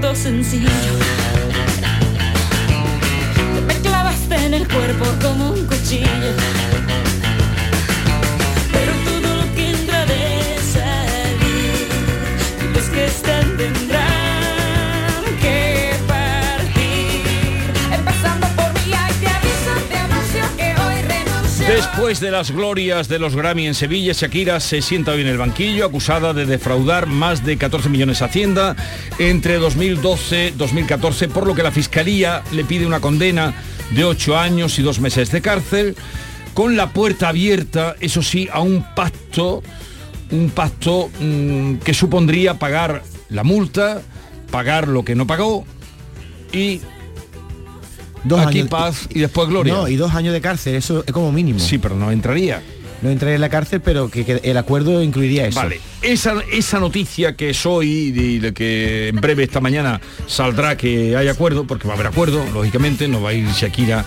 Asunto sencillo. me clavaste en el cuerpo como un cuchillo. Después de las glorias de los Grammy en Sevilla, Shakira se sienta hoy en el banquillo, acusada de defraudar más de 14 millones a Hacienda entre 2012 y 2014, por lo que la Fiscalía le pide una condena de 8 años y 2 meses de cárcel, con la puerta abierta, eso sí, a un pacto, un pacto mm, que supondría pagar la multa, pagar lo que no pagó y Dos aquí años- paz y después gloria. No, y dos años de cárcel, eso es como mínimo. Sí, pero no entraría. No entraría en la cárcel, pero que, que el acuerdo incluiría eso. Vale, esa, esa noticia que es hoy y de que en breve esta mañana saldrá que hay acuerdo, porque va a haber acuerdo, lógicamente, no va a ir Shakira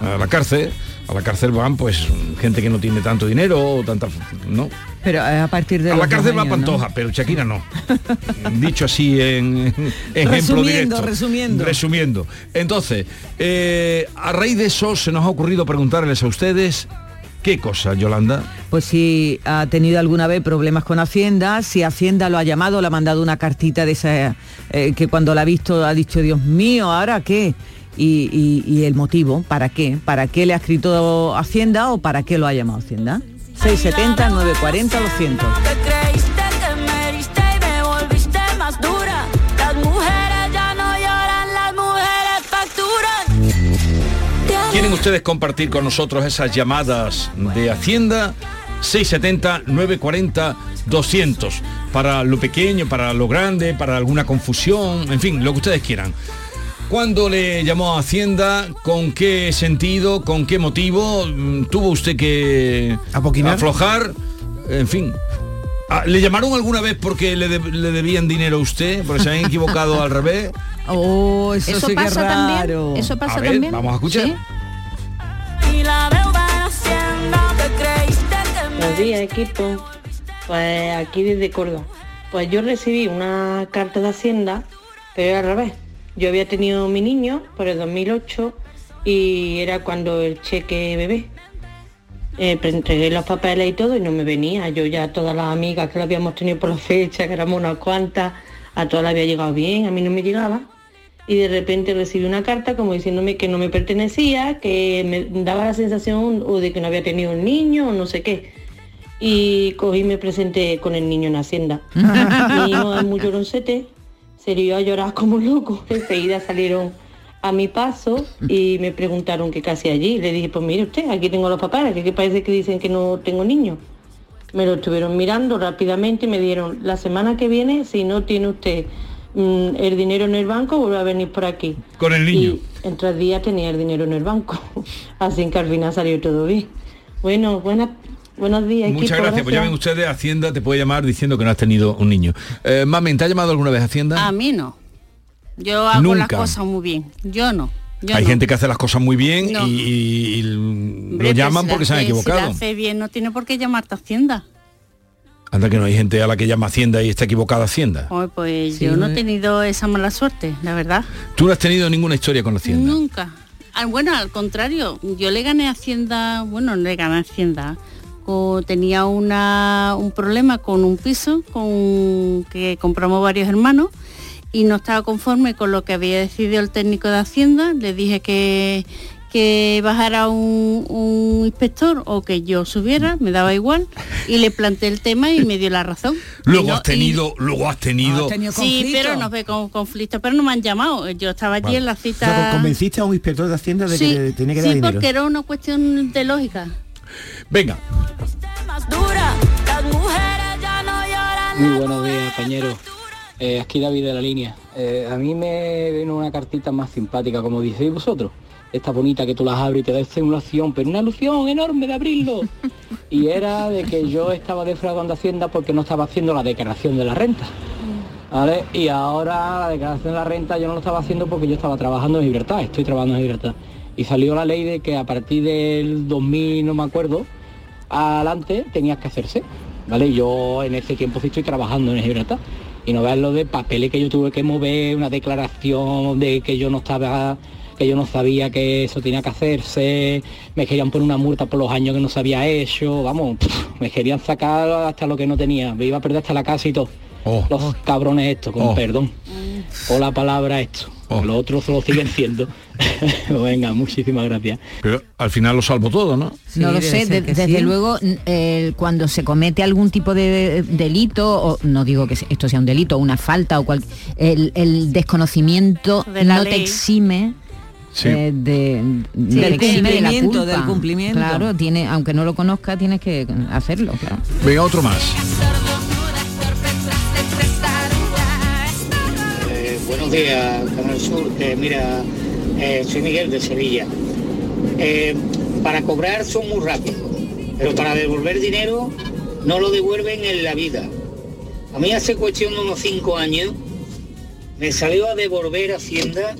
a la cárcel. A la cárcel van pues gente que no tiene tanto dinero o tanta no. Pero eh, a partir de A los la cárcel va. Pantoja, pero Shakira no. Dicho así en, en ejemplo Resumiendo, directo. resumiendo. Resumiendo. Entonces, eh, a raíz de eso se nos ha ocurrido preguntarles a ustedes qué cosa, Yolanda. Pues si ha tenido alguna vez problemas con Hacienda, si Hacienda lo ha llamado, le ha mandado una cartita de esa eh, que cuando la ha visto ha dicho, Dios mío, ¿ahora qué? Y, y- y el motivo, ¿para qué? ¿Para qué le ha escrito Hacienda o para qué lo ha llamado Hacienda? 670 940 200. Te creíste que me heriste y me volviste más dura. Las mujeres ya no lloran, las mujeres facturan. ¿Quieren ustedes compartir con nosotros esas llamadas de Hacienda? 670 940 200 para lo pequeño, para lo grande, para alguna confusión, en fin, lo que ustedes quieran. ¿Cuándo le llamó a Hacienda? ¿Con qué sentido? ¿Con qué motivo? Mm, ¿Tuvo usted que ¿Apoquinar? aflojar? En fin. Ah, ¿Le llamaron alguna vez porque le, de- le debían dinero a usted? Porque se habían equivocado al revés. Oh, eso, Eso sí que pasa también. Eso pasa A ver, también. vamos a escuchar. Sí. Buenos días, equipo. Pues aquí desde Córdoba. Pues yo recibí una carta de Hacienda, pero al revés. Yo había tenido mi niño por el 2008 y era cuando el cheque bebé. Eh, entregué los papeles y todo y no me venía. Yo ya todas las amigas que lo habíamos tenido por la fecha, que éramos unas cuantas, a todas le había llegado bien, a mí no me llegaba. Y de repente recibí una carta como diciéndome que no me pertenecía, que me daba la sensación o de que no había tenido un niño o no sé qué y cogí y me presenté con el niño en Hacienda. Mi hijo es muy lloroncete, se dio a llorar como un loco. Enseguida salieron a mi paso y me preguntaron qué casi allí. Le dije, pues mire usted, aquí tengo los papeles, que aquí parece que dicen que no tengo niño. Me lo estuvieron mirando rápidamente y me dieron, la semana que viene, si no tiene usted mm, el dinero en el banco, vuelve a venir por aquí. Con el niño. Y en tres días tenía el dinero en el banco. Así que al final salió todo bien. Bueno, buenas, buenos días. Muchas equipo, gracias. Pues llamen gracias. ustedes, Hacienda te puede llamar diciendo que no has tenido un niño. Eh, Mamen, ¿te ha llamado alguna vez Hacienda? A mí no. Yo hago Nunca. las cosas muy bien. Yo no. Yo Hay no. gente que hace las cosas muy bien No. y, y- lo llaman porque se han hace- Si equivocado. la hace bien, no tiene por qué llamarte a Hacienda. Anda que no hay gente a la que llama Hacienda y está equivocada Hacienda. Ay, pues Sí, yo no he tenido esa mala suerte, la verdad. Tú no has tenido ninguna historia con Hacienda. Nunca. Ah, bueno, al contrario, yo le gané a Hacienda, bueno, no le gané a Hacienda. Tenía una, un problema con un piso con que compramos varios hermanos y no estaba conforme con lo que había decidido el técnico de Hacienda. Le dije que, que bajara un, un inspector o que yo subiera, me daba igual, y le planteé el tema y me dio la razón. Luego Y no- has tenido, luego has tenido. Sí, pero no ve con conflicto, pero no me han llamado. Yo estaba allí en la O sea, cita. convenciste a un inspector de Hacienda de sí, que tenía que dar sí, dinero. porque era una cuestión de lógica. Venga. Muy buenos días, compañeros. Eh, aquí David de la línea. Eh, a mí me vino una cartita más simpática, como decís vosotros. Esta bonita que tú las abres y te da simulación, pero una ilusión enorme de abrirlo. Y era de que yo estaba defraudando Hacienda porque no estaba haciendo la declaración de la renta. ¿Vale? Y ahora la declaración de la renta yo no lo estaba haciendo porque yo estaba trabajando en libertad, estoy trabajando en libertad. Y salió la ley de que a partir del 2000, no me acuerdo, adelante tenías que hacerse. ¿Vale? Yo en ese tiempo sí estoy trabajando en libertad. Y no veas lo de papeles que yo tuve que mover, una declaración de que yo no estaba que yo no sabía que eso tenía que hacerse, me querían poner una multa por los años que no se había hecho, vamos, me querían sacar hasta lo que no tenía, me iba a perder hasta la casa y todo. los cabrones estos, con Oh. perdón. O la palabra esto. Los otros lo siguen siendo. Venga, muchísimas gracias. Pero al final lo salvo todo, ¿no? no lo sé, de- desde luego cuando se comete algún tipo de delito, o no digo que esto sea un delito, una falta o cual, el, el desconocimiento De la no te exime Sí. eh, de, de- Del de la cumplimiento, del cumplimiento. Claro, tiene, aunque no lo conozca, tienes que hacerlo, claro. Venga, otro más. Eh, buenos días, Canal Sur. Eh, mira, eh, soy Miguel de Sevilla. Eh, para cobrar son muy rápidos, pero para devolver dinero no lo devuelven en la vida. A mí hace cuestión de unos cinco años me salió a devolver Hacienda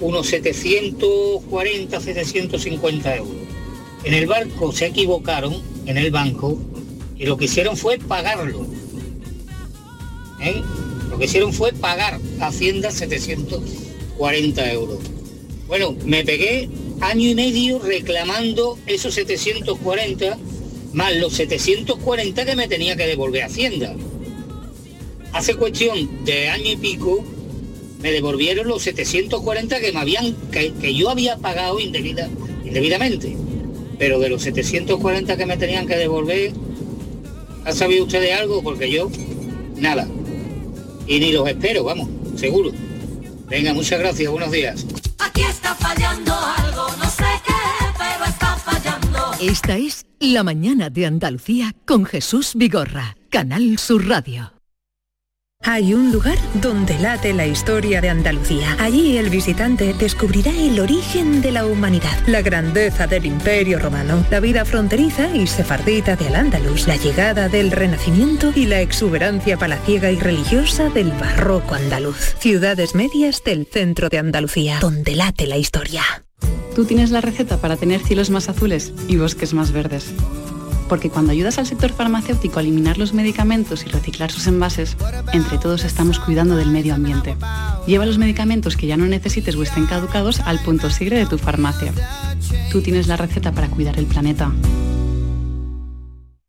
unos 740, 750 euros. En el banco se equivocaron, en el banco, y lo que hicieron fue pagarlo. ¿eh? Lo que hicieron fue pagar Hacienda 740 euros. Bueno, me pegué año y medio reclamando esos 740 más los 740 que me tenía que devolver Hacienda. Hace cuestión de año y pico me devolvieron los 740 que me habían que, que yo había pagado indebida, indebidamente. Pero de los 740 que me tenían que devolver, ¿ha sabido ustedes algo? Porque yo, nada. Y ni los espero, vamos, seguro. Venga, muchas gracias, buenos días. Aquí está fallando algo, no sé qué, pero está fallando. Esta es La mañana de Andalucía con Jesús Vigorra, Canal Sur Radio. Hay un lugar donde late la historia de Andalucía. Allí el visitante descubrirá el origen de la humanidad, la grandeza del imperio romano, la vida fronteriza y sefardita de Al-Ándalus, la llegada del Renacimiento y la exuberancia palaciega y religiosa del barroco andaluz. Ciudades medias del centro de Andalucía, donde late la historia. Tú tienes la receta para tener cielos más azules y bosques más verdes. Porque cuando ayudas al sector farmacéutico a eliminar los medicamentos y reciclar sus envases, entre todos estamos cuidando del medio ambiente. Lleva los medicamentos que ya no necesites o estén caducados al punto sigre de tu farmacia. Tú tienes la receta para cuidar el planeta.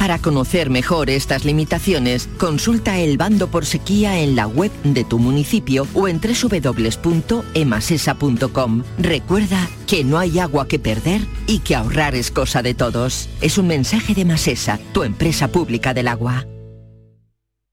Para conocer mejor estas limitaciones, consulta el bando por sequía en la web de tu municipio o en www.emasesa.com. Recuerda que no hay agua que perder y que ahorrar es cosa de todos. Es un mensaje de Masesa, tu empresa pública del agua.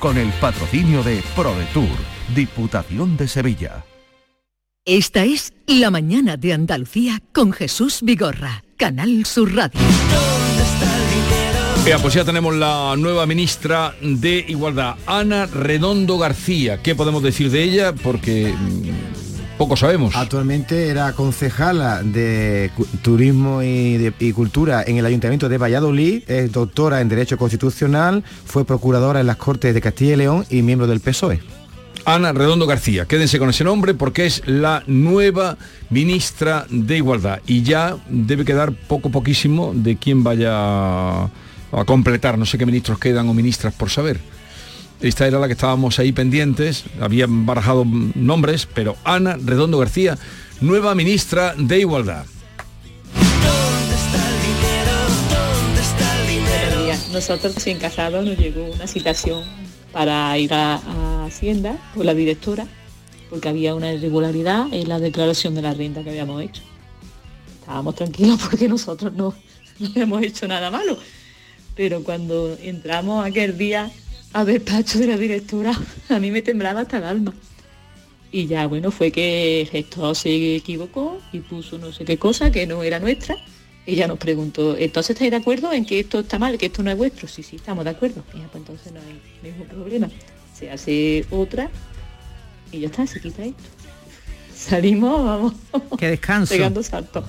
con el patrocinio de ProDetour, Diputación de Sevilla. Esta es La mañana de Andalucía con Jesús Vigorra, Canal Sur Radio. Vea, pues ya tenemos la nueva ministra de Igualdad, Ana Redondo García. ¿Qué podemos decir de ella? Porque mm, poco sabemos. Actualmente era concejala de Turismo y, de- y Cultura en el Ayuntamiento de Valladolid, es doctora en Derecho Constitucional, fue procuradora en las Cortes de Castilla y León y miembro del PSOE. Ana Redondo García. Quédense con ese nombre porque es la nueva ministra de Igualdad y ya debe quedar poco poquísimo de quién vaya a completar. No sé qué ministros quedan o ministras por saber. Esta era la que estábamos ahí pendientes, habían barajado nombres, pero Ana Redondo García, nueva ministra de Igualdad. Buenos días. Nosotros recién casados nos llegó una citación para ir a, a Hacienda por la directora porque había una irregularidad en la declaración de la renta que habíamos hecho. Estábamos tranquilos porque nosotros no, no hemos hecho nada malo. Pero cuando entramos aquel día al despacho de la directora, a mí me temblaba hasta el alma. Y ya bueno, fue que el gestor se equivocó y puso no sé qué cosa que no era nuestra. Ya nos preguntó, ¿entonces estáis de acuerdo en que esto está mal, que esto no es vuestro? Sí, sí, estamos de acuerdo. Y pues entonces no hay ningún problema. Se hace otra y ya está, se quita esto. Salimos, vamos. Qué descanso. Pegando saltos.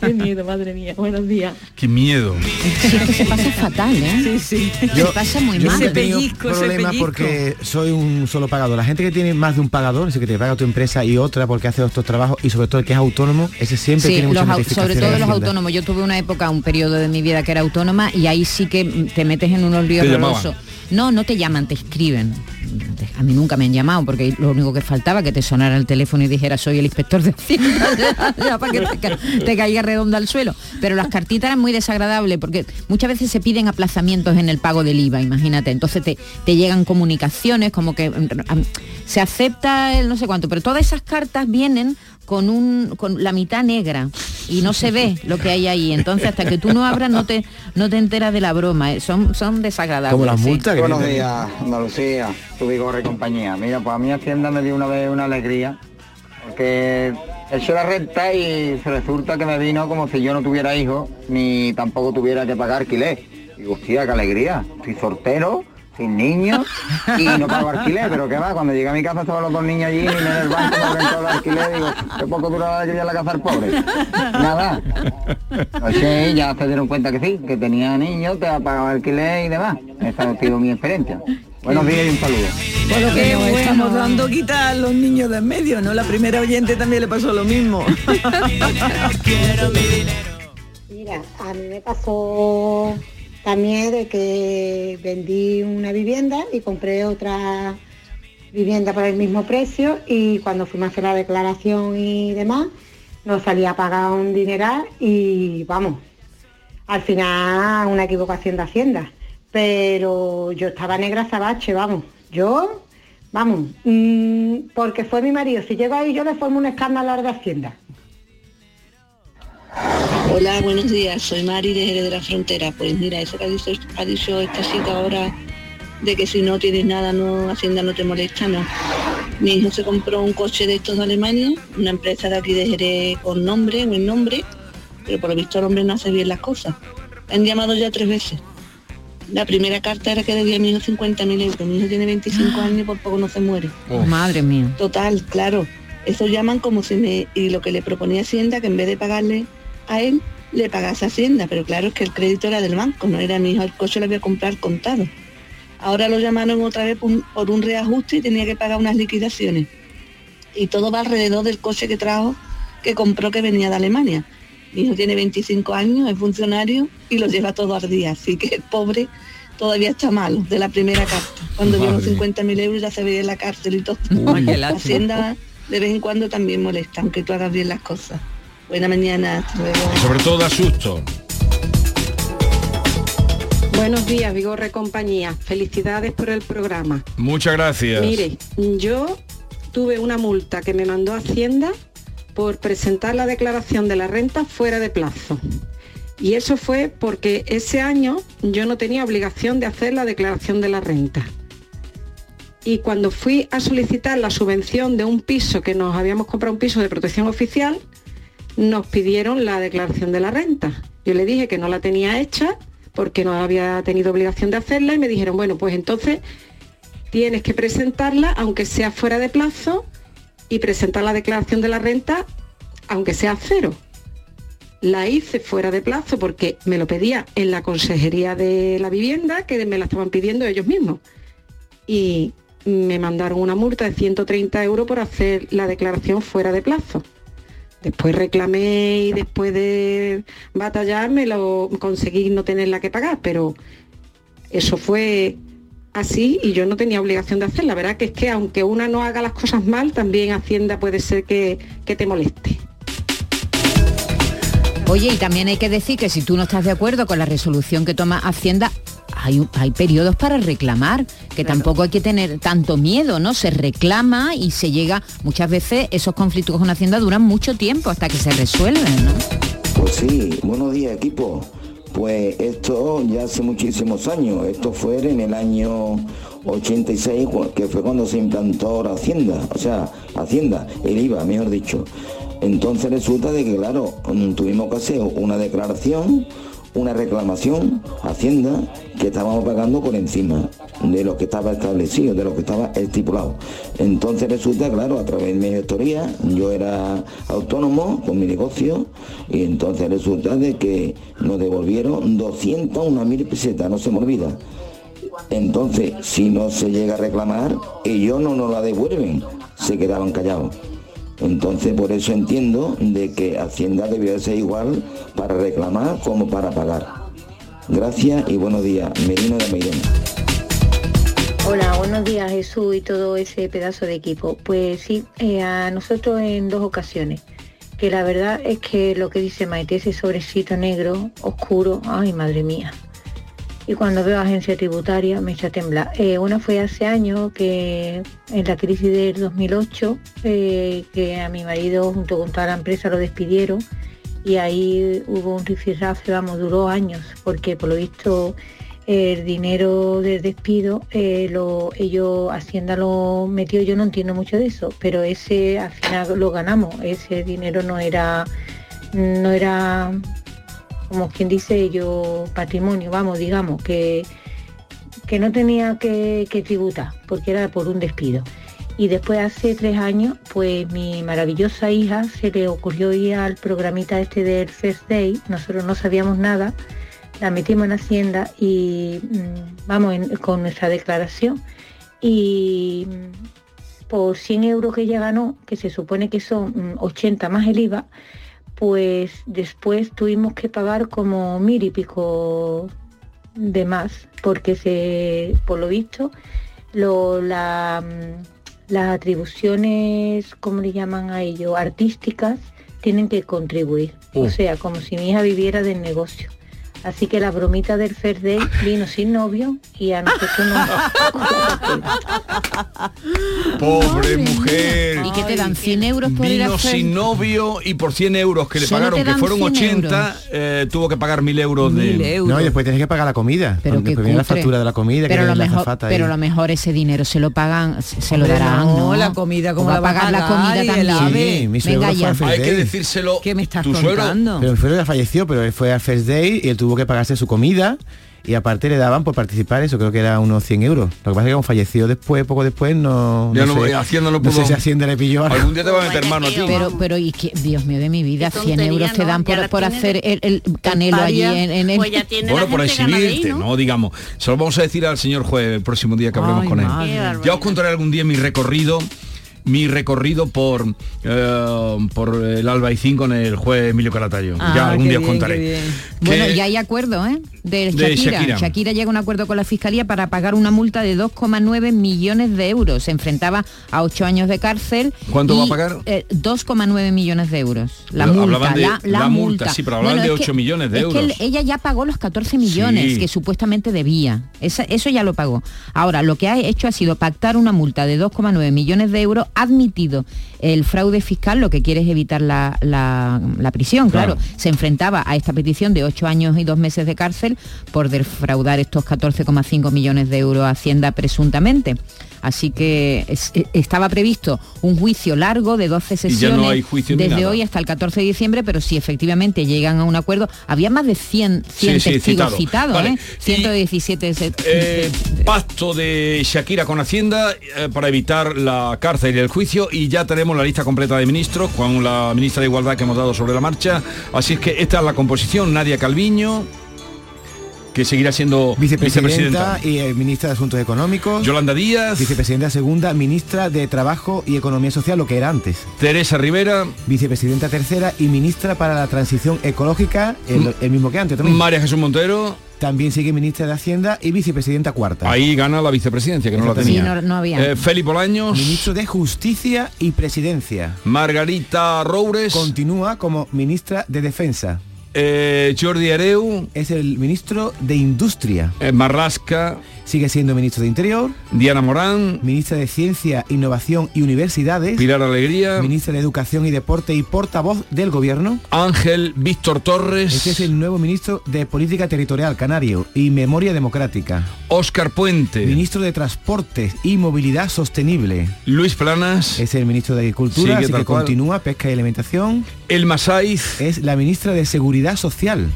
Qué miedo, madre mía. Buenos días. Qué miedo. se pasa fatal, ¿eh? Sí, sí. se pasa muy yo mal. he tenido problemas porque soy un solo pagador. La gente que tiene más de un pagador, ese que te paga tu empresa y otra porque hace otros trabajos y sobre todo el que es autónomo, ese siempre Sí, tiene los notificaciones. sobre todo los autónomos. Yo tuve una época, un periodo de mi vida que era autónoma y ahí sí que te metes en unos líos. No, no te llaman, te escriben. A mí nunca me han llamado porque lo único que faltaba que te sonara el teléfono y dijera soy el inspector de Hacienda ya, para que te, ca- te caiga redonda al suelo. Pero las cartitas eran muy desagradables porque muchas veces se piden aplazamientos en el pago del IVA, imagínate. Entonces te, te llegan comunicaciones como que mm, se acepta el no sé cuánto, pero todas esas cartas vienen con un con la mitad negra y no se ve lo que hay ahí entonces hasta que tú no abras no te no te enteras de la broma eh, son son desagradables sí. Buenos días, Andalucía, tu Vigorra y compañía. Mira, pues a mí Hacienda me dio una vez una alegría, porque he hecho la renta y resulta que me vino como si yo no tuviera hijos, ni tampoco tuviera que pagar alquiler. Y hostia, qué alegría. Estoy soltero, sin niños, y no pago alquiler, pero qué va, cuando llegué a mi casa estaban los dos niños allí, ni en el banco me rentó el alquiler, digo, qué poco dura la alegría la casa del pobre. Nada. Entonces ya se dieron cuenta que sí, que tenía niños, te ha pagado alquiler y demás. Esa ha sido mi experiencia. Buenos días y un saludo. Por lo que estamos dando quita a los niños de en medio, ¿no? La primera oyente también le pasó lo mismo. Mira, a mí me pasó también de que vendí una vivienda y compré otra vivienda por el mismo precio y cuando fuimos a hacer la declaración y demás, nos salía a pagar un dineral y vamos, al final una equivocación de Hacienda. Pero yo estaba negra sabache, vamos. Yo, vamos, mm, porque fue mi marido. Si llego ahí yo le formo un escándalo a la Hacienda. Hola, buenos días. Soy Mari de Jerez de la Frontera. Pues mira, eso que ha dicho, ha dicho esta chica ahora de que si no tienes nada, no Hacienda no te molesta, no. Mi hijo se compró un coche de estos de Alemania, una empresa de aquí de Jerez con nombre, buen nombre, pero por lo visto el hombre no hace bien las cosas. Han llamado ya tres veces. La primera carta era que debía a mi hijo 50.000 euros. Mi hijo tiene 25 años y por poco no se muere. Madre mía. Total, claro. Eso llaman como si me... Y lo que le proponía Hacienda, que en vez de pagarle a él, le pagase Hacienda. Pero claro, es que el crédito era del banco, no era mi hijo. El coche lo había comprado contado. Ahora lo llamaron otra vez por un, por un reajuste y tenía que pagar unas liquidaciones. Y todo va alrededor del coche que trajo, que compró que venía de Alemania. Mi hijo tiene 25 años, es funcionario y lo lleva todo al día. Así que el pobre todavía está malo de la primera carta. Cuando vio los Madre. 50.000 euros ya se veía en la cárcel y todo. Uy, lástima. Hacienda de vez en cuando también molesta, aunque tú hagas bien las cosas. Buena mañana, hasta luego. Y sobre todo da susto. Buenos días, Vigorre Compañía. Felicidades por el programa. Muchas gracias. Mire, yo tuve una multa que me mandó Hacienda por presentar la declaración de la renta fuera de plazo. Y eso fue porque ese año yo no tenía obligación de hacer la declaración de la renta. Y cuando fui a solicitar la subvención de un piso que nos habíamos comprado un piso de protección oficial, nos pidieron la declaración de la renta. Yo le dije que no la tenía hecha porque no había tenido obligación de hacerla y me dijeron, bueno, pues entonces tienes que presentarla aunque sea fuera de plazo y presentar la declaración de la renta aunque sea cero. La hice fuera de plazo porque me lo pedía en la consejería de la vivienda, que me la estaban pidiendo ellos mismos. Y me mandaron una multa de 130 euros por hacer la declaración fuera de plazo. Después reclamé y después de batallar me lo conseguí no tenerla que pagar, pero eso fue así y yo no tenía obligación de hacerla. La verdad que es que aunque una no haga las cosas mal, también Hacienda puede ser que, que te moleste. Oye, y también hay que decir que si tú no estás de acuerdo con la resolución que toma Hacienda, hay, hay periodos para reclamar, que tampoco hay que tener tanto miedo, ¿no? Se reclama y se llega, muchas veces esos conflictos con Hacienda duran mucho tiempo hasta que se resuelven, ¿no? Pues sí, buenos días equipo. Pues esto ya hace muchísimos años, esto fue en el año 86, cu- que fue cuando se implantó la Hacienda, o sea, Hacienda, el IVA, mejor dicho. Entonces resulta de que, claro, mm, tuvimos que hacer una declaración, una reclamación Hacienda que estábamos pagando por encima de lo que estaba establecido, de lo que estaba estipulado. Entonces resulta, claro, a través de mi gestoría, yo era autónomo con mi negocio y entonces resulta de que nos devolvieron 201 mil pesetas, no se me olvida. Entonces, si no se llega a reclamar, ellos no nos la devuelven, se quedaban callados. Entonces, por eso entiendo de que Hacienda debió ser igual para reclamar como para pagar. Gracias y buenos días. Merino de Meirena. Hola, buenos días Jesús y todo ese pedazo de equipo. Pues sí, eh, a nosotros en dos ocasiones. Que la verdad es que lo que dice Maite, ese sobrecito negro, oscuro, ay madre mía. Y cuando veo agencia tributaria me echa a temblar. Eh, una fue hace años que en la crisis del 2008, eh, que a mi marido junto con toda la empresa lo despidieron y ahí hubo un rifirrafe, vamos, duró años, porque por lo visto el dinero del despido, eh, lo, ellos, Hacienda lo metió, yo no entiendo mucho de eso, pero ese al final lo ganamos, ese dinero no era, no era, como quien dice ellos, patrimonio, vamos, digamos, que, que no tenía que, que tributar, porque era por un despido. Y después hace tres años, pues mi maravillosa hija se le ocurrió ir al programita este del First Day, nosotros no sabíamos nada, la metimos en Hacienda y mm, vamos con nuestra declaración. Y mm, por 100 euros que ella ganó, que se supone que son mm, 80 más el IVA, pues después tuvimos que pagar como mil y pico de más, porque se, por lo visto, lo, la, mm, las atribuciones, ¿cómo le llaman a ello? Artísticas, tienen que contribuir. O Uh. sea, como si mi hija viviera del negocio. Así que la bromita del Fair Day vino sin novio y a nosotros nos... Pobre mujer. ¿Y que te dan 100 euros por ir a Vino sin novio y por 100 euros que le Solo pagaron, que fueron 100 80, eh, tuvo que pagar 1000 euros de... No, y después tienes que pagar la comida. Pero qué después viene la factura de la comida, pero que lo viene la mejor, ahí. pero lo mejor ese dinero se lo pagan, se lo Hombre, darán, no, ¿no? la comida, ¿cómo O va la a va a pagar la comida Y el también. ave. Sí, mi Venga suegro ya. Hay que decírselo. ¿Qué me estás tu suegro- contando? Pero mi suegro ya falleció, pero él fue al First Day y él tuvo que pagarse su comida y aparte le daban por participar eso, creo que era unos 100 euros. Lo que pasa es que como falleció después, poco después, no, Ya no no- sé, Hacienda no no sé pudo- si Hacienda le pilló algo. Algún día te va a meter mano a ti. Pero, pero y que, Dios mío de mi vida, Qué 100 euros te dan por, por hacer el, el canelo allí en, en el... Pues ya tiene Bueno, por exhibirte, ¿no? ¿no? Digamos. Se lo vamos a decir al señor juez el próximo día que hablemos Ay, con él. madre. Ya os contaré algún día mi recorrido mi recorrido por eh, por el Albaicín con el juez Emilio Caratayo. Ah, ya algún día os contaré. Bueno, Que- ya hay acuerdo, ¿eh? De De Shakira. Shakira. Shakira. llega a un acuerdo con la Fiscalía para pagar una multa de 2,9 millones de euros. Se enfrentaba a 8 años de cárcel. ¿Cuánto y, va a pagar? eh, 2,9 millones de euros. La multa, hablaban de- la, la la multa, multa. sí, pero hablaban de es que- 8 millones de es que euros. él- ella ya pagó los 14 millones Sí. que supuestamente debía. Esa- eso ya lo pagó. Ahora, lo que ha hecho ha sido pactar una multa de 2,9 millones de euros, admitido el fraude fiscal, lo que quiere es evitar la, la- la prisión, claro. Claro. Se enfrentaba a esta petición de 8 años y 2 meses de cárcel por defraudar estos 14,5 millones de euros a Hacienda presuntamente. Así que es- e- estaba previsto un juicio largo de 12 Y ya no sesiones hay juicio ni desde nada. hoy hasta el 14 de diciembre, pero si efectivamente llegan a un acuerdo, había más de 100, 100 Sí, sí, testigos citado. citados, Vale. ¿eh? 117 se- Eh, pacto de Shakira con Hacienda eh, para evitar la cárcel y el juicio y ya tenemos la lista completa de ministros con la ministra de Igualdad que hemos dado sobre la marcha. Así es que esta es la composición. Nadia Calviño, que seguirá siendo Vicepresidenta vicepresidenta. y eh, ministra de Asuntos Económicos. Yolanda Díaz. Vicepresidenta segunda, ministra de Trabajo y Economía Social, lo que era antes. Teresa Rivera. Vicepresidenta tercera y ministra para la transición ecológica, el, el mismo que antes también. María Jesús Montero. También sigue ministra de Hacienda y vicepresidenta cuarta. Ahí gana la vicepresidencia, que no la tenía. Sí, no- no había. Eh, Félix Bolaños. Ministro de Justicia y Presidencia. Margarita Roures. Continúa como ministra de Defensa. Eh, Jordi Areu. Es el ministro de Industria. Eh, Marrasca. Sigue siendo ministro de Interior. Diana Morán. Ministra de Ciencia, Innovación y Universidades. Pilar Alegría. Ministra de Educación y Deporte y portavoz del Gobierno. Ángel Víctor Torres. Este es el nuevo ministro de Política Territorial Canario y Memoria Democrática. Óscar Puente. Ministro de Transportes y Movilidad Sostenible. Luis Planas. Es el ministro de Agricultura, Sigue así que cual. continúa Pesca y Alimentación. El Masaiz. Es la ministra de Seguridad Social.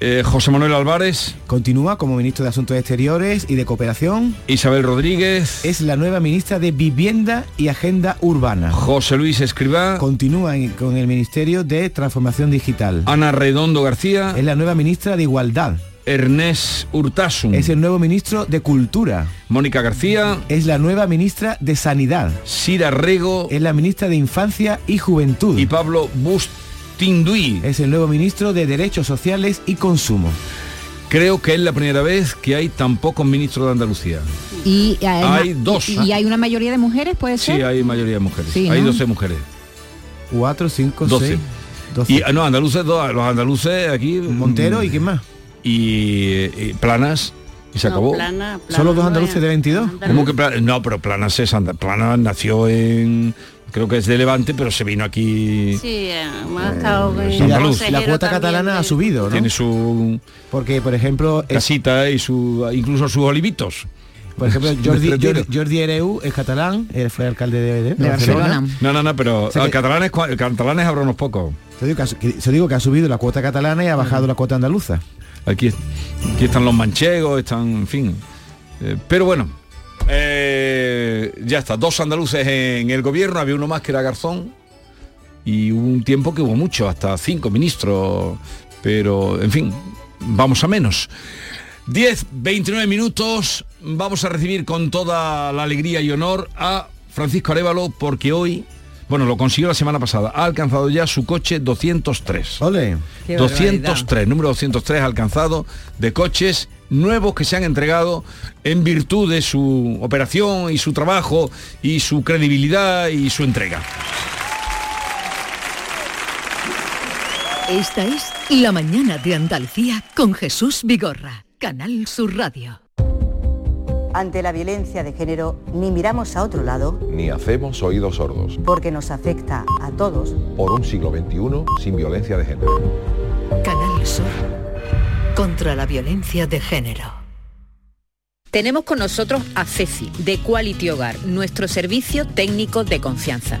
Eh, José Manuel Álvarez. Continúa como ministro de Asuntos Exteriores y de Cooperación. Isabel Rodríguez. Es la nueva ministra de Vivienda y Agenda Urbana. José Luis Escribá. Continúa en- con el Ministerio de Transformación Digital. Ana Redondo García. Es la nueva ministra de Igualdad. Ernest Urtasun. Es el nuevo ministro de Cultura. Mónica García. Es la nueva ministra de Sanidad. Sira Rego. Es la ministra de Infancia y Juventud. Y Pablo Bustinduí. Es el nuevo ministro de Derechos Sociales y Consumo. Creo que es la primera vez que hay tan pocos ministros de Andalucía. Y, eh, Hay dos. Y, hay una mayoría de mujeres, ¿puede Sí, ser? hay mayoría de mujeres. Sí, Hay ¿no? 12 mujeres. Cuatro, cinco, 12. seis. doce. Y ah, no, andaluces, dos, los andaluces aquí. Montero mm, y quién más. Y, y Planas. Y se No, acabó. plana, plana Solo dos andaluces es. de 22. ¿Cómo que Pla- No, pero Planas es Planas nació en. Creo que es de Levante, pero se vino aquí. Sí, eh, hemos estado con Y el la, cuota catalana ha subido, ¿no? Tiene su Porque, por ejemplo, es- casita y su incluso sus olivitos. por ejemplo Jordi. Jordi, Jordi Ereu es catalán, él fue alcalde de, de De Barcelona. No, no, no, pero O sea ah, que- catalanes, cua- catalanes habrá unos pocos. Se digo, que, ha su- que- se digo que ha subido la cuota catalana y ha bajado la cuota andaluza. Aquí, aquí están los manchegos, están, en fin. Eh, pero bueno, eh, ya está. Dos andaluces en el gobierno, había uno más que era Garzón. Y un tiempo que hubo mucho, hasta cinco ministros. Pero, en fin, vamos a menos. 10, 29 minutos. Vamos a recibir con toda la alegría y honor a Francisco Arevalo porque hoy, bueno, lo consiguió la semana pasada. Ha alcanzado ya su coche 203. Ole. Qué 203, número 203 alcanzado de coches nuevos que se han entregado en virtud de su operación y su trabajo y su credibilidad y su entrega. Esta es La mañana de Andalucía con Jesús Vigorra, Canal Sur Radio. Ante la violencia de género, ni miramos a otro lado, Ni hacemos oídos sordos. porque nos afecta a todos. Por un siglo XXI sin violencia de género. Canal Sur. Contra la violencia de género. Tenemos con nosotros a Ceci, de Quality Hogar, nuestro servicio técnico de confianza.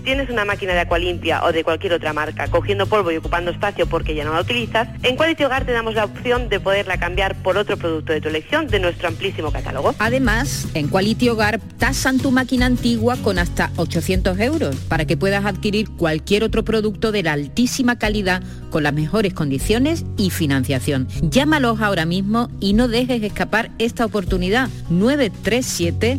tienes una máquina de Aqualimpia o de cualquier otra marca cogiendo polvo y ocupando espacio porque ya no la utilizas, en Quality Hogar te damos la opción de poderla cambiar por otro producto de tu elección de nuestro amplísimo catálogo. Además, en Quality Hogar tasan tu máquina antigua con hasta 800 euros para que puedas adquirir cualquier otro producto de la altísima calidad con las mejores condiciones y financiación. Llámalos ahora mismo y no dejes escapar esta oportunidad. 937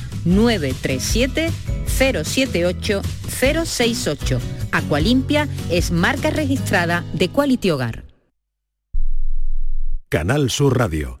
937 078 068. Aqualimpia es marca registrada de Quality Hogar. Canal Sur Radio.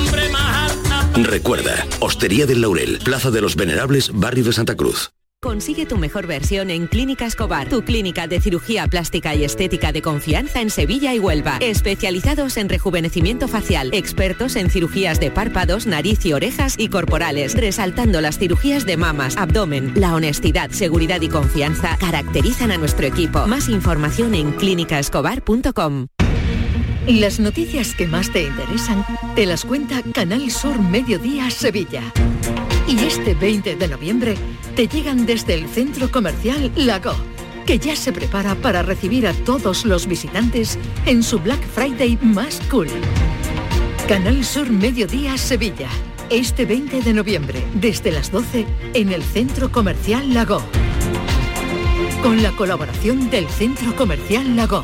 Recuerda, Hostería del Laurel, Plaza de los Venerables, Barrio de Santa Cruz. Consigue tu mejor versión en Clínica Escobar, tu clínica de cirugía plástica y estética de confianza en Sevilla y Huelva. Especializados en rejuvenecimiento facial, expertos en cirugías de párpados, nariz y orejas y corporales, resaltando las cirugías de mamas, abdomen. La honestidad, seguridad y confianza caracterizan a nuestro equipo. Más información en clínicaescobar.com. Las noticias que más te interesan te las cuenta Canal Sur Mediodía Sevilla. Y este 20 de noviembre te llegan desde el centro comercial Lago, que ya se prepara para recibir a todos los visitantes en su Black Friday más cool. Canal Sur Mediodía Sevilla. Este 20 de noviembre, desde las 12, en el centro comercial Lago. Con la colaboración del centro comercial Lago.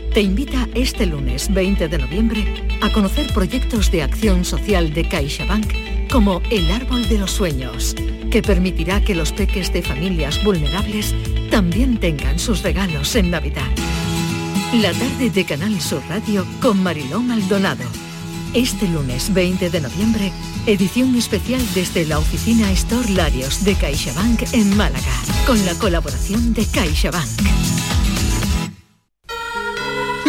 te invita este lunes 20 de noviembre a conocer proyectos de acción social de CaixaBank como El Árbol de los Sueños, que permitirá que los peques de familias vulnerables también tengan sus regalos en Navidad. La tarde de Canal Sur Radio con Mariló Maldonado. Este lunes 20 de noviembre, edición especial desde la oficina Store Larios de CaixaBank en Málaga, con la colaboración de CaixaBank.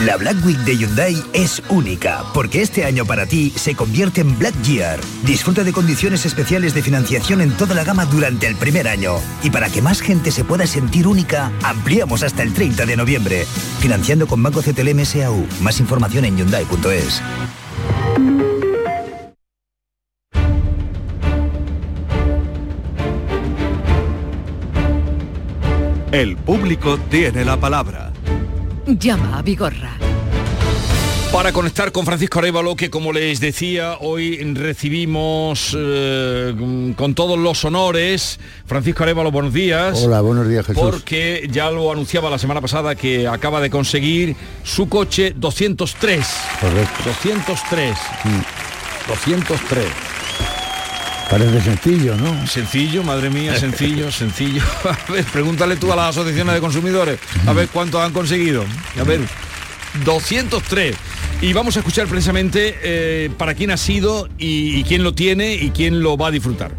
La Black Week de Hyundai es única, porque este año para ti se convierte en Black Year. Disfruta de condiciones especiales de financiación en toda la gama durante el primer año. Y para que más gente se pueda sentir única, ampliamos hasta el 30 de noviembre. Financiando con Banco CTLM SAU. Más información en Hyundai.es. El público tiene la palabra. Llama a Vigorra. Para conectar con Francisco Arevalo, que como les decía, hoy recibimos eh, con todos los honores. Francisco Arevalo, buenos días. Hola, buenos días Jesús. Porque ya lo anunciaba la semana pasada que acaba de conseguir su coche 203. Correcto. 203. 203. Parece sencillo, ¿no? Sencillo, madre mía, sencillo, sencillo. A ver, pregúntale tú a las asociaciones de consumidores, a ver cuántos han conseguido. A ver, 203. Y vamos a escuchar precisamente eh, para quién ha sido y, y quién lo tiene y quién lo va a disfrutar.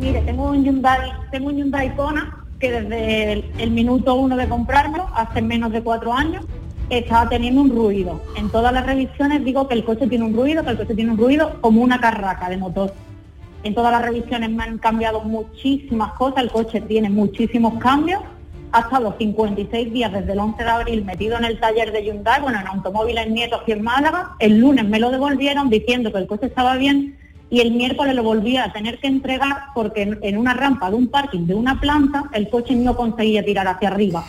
Mire, tengo un Hyundai, tengo un Hyundai Kona que desde el, el minuto uno de comprarlo, hace menos de cuatro años, estaba teniendo un ruido. En todas las revisiones digo que el coche tiene un ruido, que el coche tiene un ruido como una carraca de motor. En todas las revisiones me han cambiado muchísimas cosas, el coche tiene muchísimos cambios. Ha estado 56 días desde el 11 de abril metido en el taller de Hyundai, bueno, en Automóviles Nieto aquí en Málaga. El lunes me lo devolvieron diciendo que el coche estaba bien y el miércoles lo volví a tener que entregar porque en una rampa de un parking de una planta el coche no conseguía tirar hacia arriba.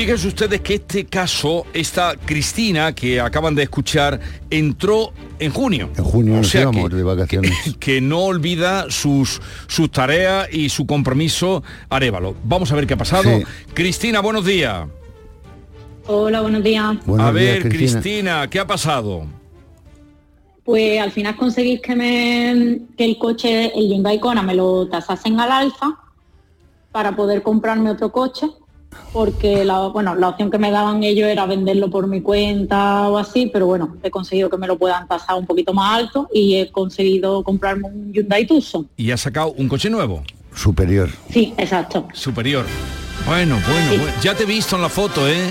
Fíjense ustedes que este caso, esta Cristina que acaban de escuchar, entró en junio. En junio O sea que- de vacaciones. que no olvida sus, sus tareas y su compromiso Arevalo. Vamos a ver qué ha pasado. Sí. Cristina, buenos días. Hola, buenos días. Buenos a días, ver, Cristina. Cristina. ¿qué ha pasado? Pues al final conseguís que, me, que el coche, el Hyundai Kona, me lo tasasen al alza para poder comprarme otro coche, porque la, bueno, la opción que me daban ellos era venderlo por mi cuenta o así, pero bueno, he conseguido que me lo puedan tasar un poquito más alto y he conseguido comprarme un Hyundai Tucson. Y ha sacado un coche nuevo, Superior. Sí, exacto. superior. Bueno, bueno, Sí. bueno. Ya te he visto en la foto, ¿eh?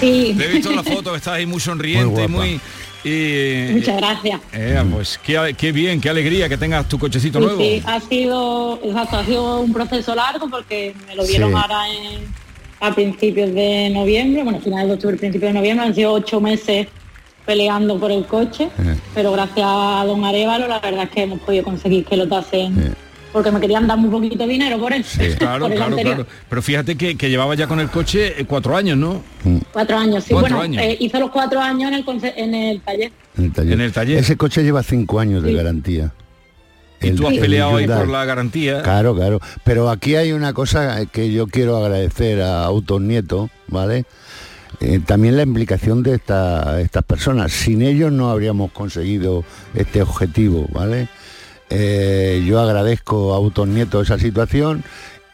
Sí. Te he visto en la foto que estás ahí muy sonriente, Muy muy... y- Muchas gracias. Eh, pues qué, qué bien, qué alegría que tengas tu cochecito Sí, nuevo. sí, ha sido, exacto, ha sido un proceso largo porque me lo dieron Sí. ahora en- a principios de noviembre, bueno, finales de octubre, principios de noviembre, han sido ocho meses peleando por el coche, Eh. pero gracias a don Arevalo la verdad es que hemos podido conseguir que lo tasen, porque me querían dar muy poquito dinero por él, Claro, por claro, claro. Pero fíjate que, que llevaba ya con el coche eh, cuatro años, ¿no? Cuatro años, sí, Cuatro bueno, años. eh, hizo los cuatro años en el, en el taller. En el taller. En el taller. Ese coche lleva cinco años de Sí. garantía. Y El- tú has el peleado ahí por la garantía. Claro, claro. Pero aquí hay una cosa que yo quiero agradecer a Autos Nieto, ¿vale? Eh, también la implicación de esta- estas personas. Sin ellos no habríamos conseguido este objetivo, ¿vale? Eh, yo agradezco a Autos Nieto esa situación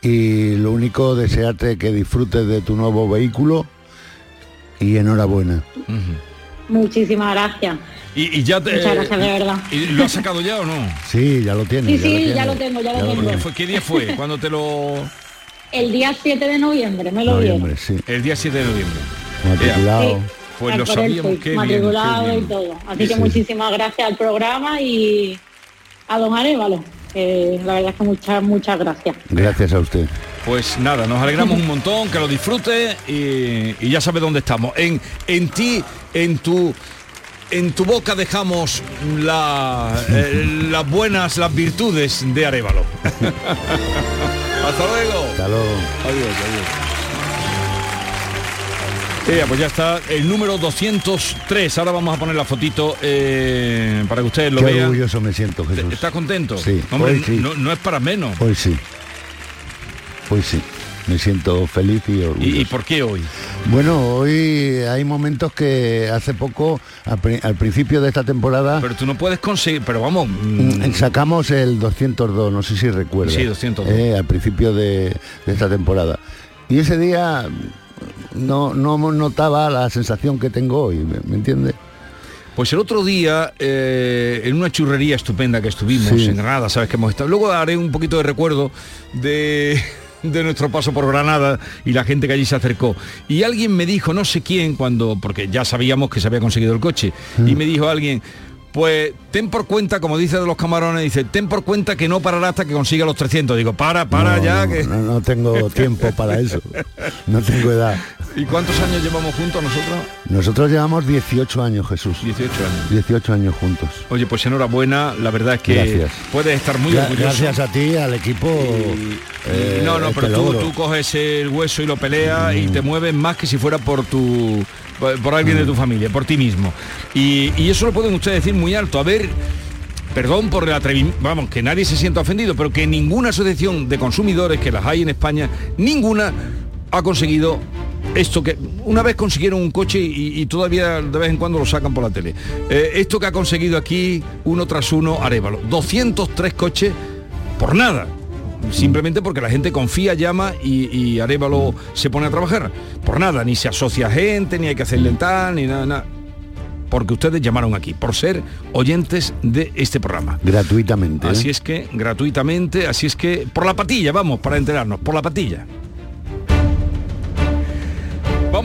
y lo único desearte que disfrutes de tu nuevo vehículo y enhorabuena. Muchísimas gracias. Y, y ya te, Muchas gracias, de verdad. ¿Y lo has sacado ya o no? Sí, ya lo tienes. Sí, sí, ya lo tengo, ya lo lo tengo. ¿Qué, tienes. fue, ¿Qué día fue? cuando te lo...? El día 7 de noviembre me lo dieron. Noviembre, sí. El día 7 de noviembre. Matriculado. Sí. Pues lo sabíamos, qué bien, matriculado qué bien. y todo. Así que Sí. muchísimas gracias al programa y a don Arevalo. que la verdad es que muchas, muchas gracias. Gracias a usted. Pues nada, nos alegramos un montón, que lo disfrutes y, y ya sabes dónde estamos. En, en ti, en tu en tu boca dejamos la, eh, las buenas, las virtudes de Arevalo. Hasta luego. Hasta luego. Adiós, adiós. Pues ya está el número 203. Ahora vamos a poner la fotito eh, para que ustedes lo Qué vean. orgulloso me siento, Jesús. ¿Estás contento? Sí, Hombre, hoy sí. no, no es para menos. Hoy sí. Hoy sí. Me siento feliz y orgulloso. ¿Y, y por qué hoy? Bueno, hoy hay momentos que hace poco, al, pri- al principio de esta temporada, Pero tú no puedes conseguir, pero vamos, mm, sacamos el 202, no sé si recuerdas. Sí, 202. eh, al principio de, de esta temporada. Y ese día no, no notaba la sensación que tengo hoy, ¿me, me entiendes? Pues el otro día, eh, en una churrería estupenda que estuvimos Sí. en Granada, sabes que hemos estado. Luego haré un poquito de recuerdo de, de nuestro paso por Granada y la gente que allí se acercó. Y alguien me dijo, no sé quién, cuando, porque ya sabíamos que se había conseguido el coche, y me dijo alguien. Pues ten por cuenta, como dice de los camarones, dice, ten por cuenta que no parará hasta que consiga los 300. Digo, para, para No, ya, no, que... no, no tengo tiempo para eso. No tengo edad. ¿Y cuántos años llevamos juntos nosotros? Nosotros llevamos 18 años, Jesús. 18 años. 18 años juntos. Oye, pues enhorabuena, la verdad es que Gracias. puedes estar muy Gra- orgulloso. Gracias a ti, al equipo. eh, no, no, este pero tú, coges el hueso y lo peleas y te mueves más que si fuera por tu por por alguien de Mm. tu familia, por ti mismo. Y, y eso lo pueden ustedes decir muy alto. A ver, perdón por el atrevimiento, vamos, que nadie se sienta ofendido, pero que ninguna asociación de consumidores, que las hay en España, ninguna ha conseguido esto que una vez consiguieron un coche y, y todavía de vez en cuando lo sacan por la tele. Eh, esto que ha conseguido aquí, uno tras uno, Arevalo. 203 coches por nada. Simplemente porque la gente confía, llama y, y Arevalo se pone a trabajar. Por nada, ni se asocia gente, ni hay que hacerle tal, ni nada, nada. Porque ustedes llamaron aquí, por ser oyentes de este programa. Gratuitamente. ¿eh? Así es que, gratuitamente, así es que, por la patilla, vamos, para enterarnos, por la patilla.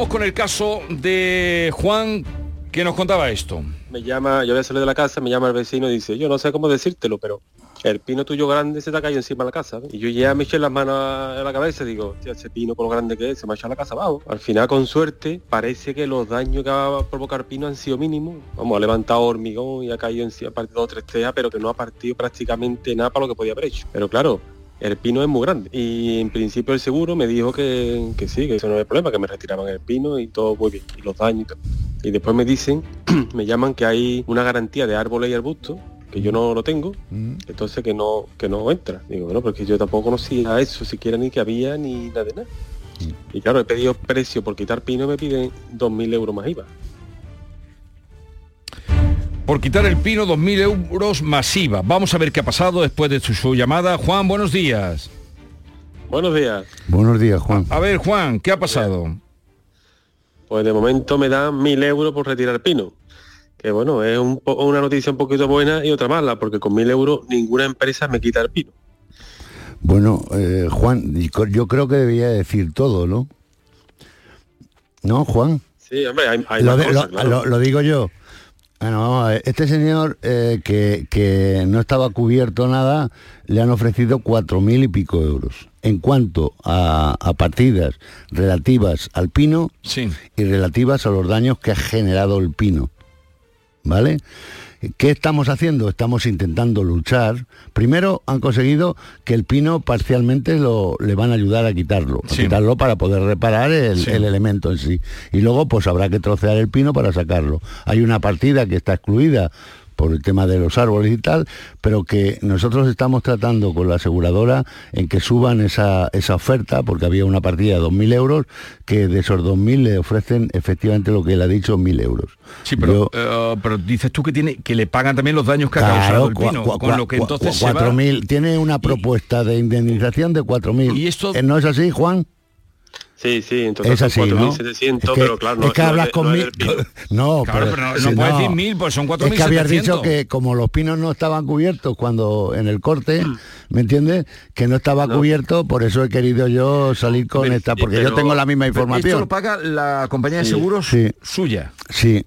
Con el caso de Juan, que nos contaba esto. Me llama, yo voy a salir de la casa, me llama el vecino y dice, yo no sé cómo decírtelo, pero el pino tuyo grande se te ha caído encima de la casa. Y yo ya me eché las manos a la cabeza y digo, "Hostia, ese pino con lo grande que es, se me ha echado la casa abajo. Al final, con suerte, parece que los daños que va a provocar pino han sido mínimos. Vamos, ha levantado hormigón y ha caído encima, ha partido dos tres tejas, pero que no ha partido prácticamente nada para lo que podía haber hecho. Pero claro, el pino es muy grande. Y en principio el seguro me dijo que, que sí, que eso no había problema, que me retiraban el pino y todo muy bien, y los daños y todo. Y después me dicen, me llaman que hay una garantía de árboles y arbustos, que yo no lo tengo, entonces que no, que no entra. Digo, bueno, porque yo tampoco conocía eso, siquiera ni que había ni nada de nada. Y claro, he pedido precio por quitar pino y me piden 2.000 euros más IVA. Por quitar el pino, 2.000 euros masiva. Vamos a ver qué ha pasado después de su, su llamada. Juan, buenos días. Buenos días. Buenos días, Juan. A ver, Juan, ¿qué ha pasado? Pues de momento me dan 1.000 euros por retirar el pino. Que bueno, es un po- una noticia un poquito buena y otra mala, porque con 1.000 euros ninguna empresa me quita el pino. Bueno, eh, Juan, yo creo que debía decir todo, ¿no? ¿No, Juan? Sí, hombre, hay, hay lo, más de- cosas, lo- claro. lo- lo digo yo. Bueno, vamos a ver. Este señor eh, que, que no estaba cubierto nada, le han ofrecido cuatro mil y pico euros. En cuanto a, a partidas relativas al pino y relativas a los daños que ha generado el pino. ¿Vale? ¿Qué estamos haciendo? Estamos intentando luchar. Primero han conseguido que el pino parcialmente lo, le van a ayudar a quitarlo, a quitarlo para poder reparar el, Sí. el elemento en sí. Y luego pues habrá que trocear el pino para sacarlo. Hay una partida que está excluida por el tema de los árboles y tal, pero que nosotros estamos tratando con la aseguradora en que suban esa, esa oferta, porque había una partida de 2.000 euros, que de esos 2.000 le ofrecen efectivamente lo que él ha dicho, 1.000 euros. Sí, pero, Yo- eh, pero dices tú que tiene que le pagan también los daños que ha causado el pino, con lo que entonces cua- se va- 4.000, tiene una propuesta de indemnización de 4.000. ¿Y esto ¿No es así, Juan? Sí, sí, entonces Es así, son ¿no? 4.700, Es que- pero claro, no es que hablas con mil-. No, Claro, pero no- puedes decir mil, pues son Es que habías 4.700. dicho que como los pinos no estaban cubiertos cuando en el corte, ¿me entiendes? Que no estaba cubierto, por eso he querido yo salir con esta, porque yo tengo la misma información. Esto lo paga la compañía de Sí. seguros Sí. suya. Sí,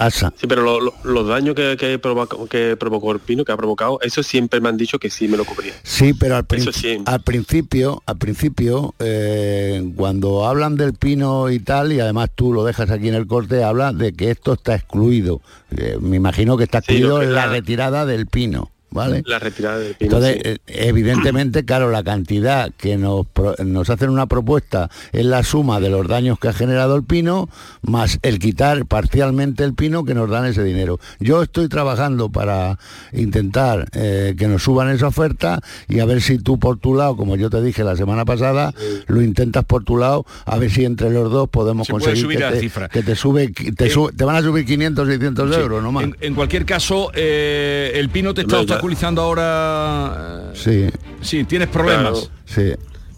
ASA. Sí, pero lo- lo- los daños que, que, provocó el pino, que ha provocado, eso siempre me han dicho que sí me lo cubría. Sí, pero al, sí. al principio, al principio, eh, cuando hablan del pino y tal, y además tú lo dejas aquí en el corte, habla de que esto está excluido. Eh, me imagino que está Sí, excluido que en la la- retirada del pino. ¿Vale? La retirada del pino. Entonces, sí. eh, evidentemente, claro, la cantidad que nos, nos hacen una propuesta es la suma de los daños que ha generado el pino, más el quitar parcialmente el pino que nos dan ese dinero. Yo estoy trabajando para intentar eh, que nos suban esa oferta y a ver si tú por tu lado, como yo te dije la semana pasada, lo intentas por tu lado, a ver si entre los dos podemos Se conseguir subir que, te, cifra. que te sube, te, Eh, sube- te van a subir 500, 600 Sí. euros, no más. En, en cualquier caso, eh, el pino te está obstaculizando ahora. eh, Sí. Sí, tienes problemas. Sí.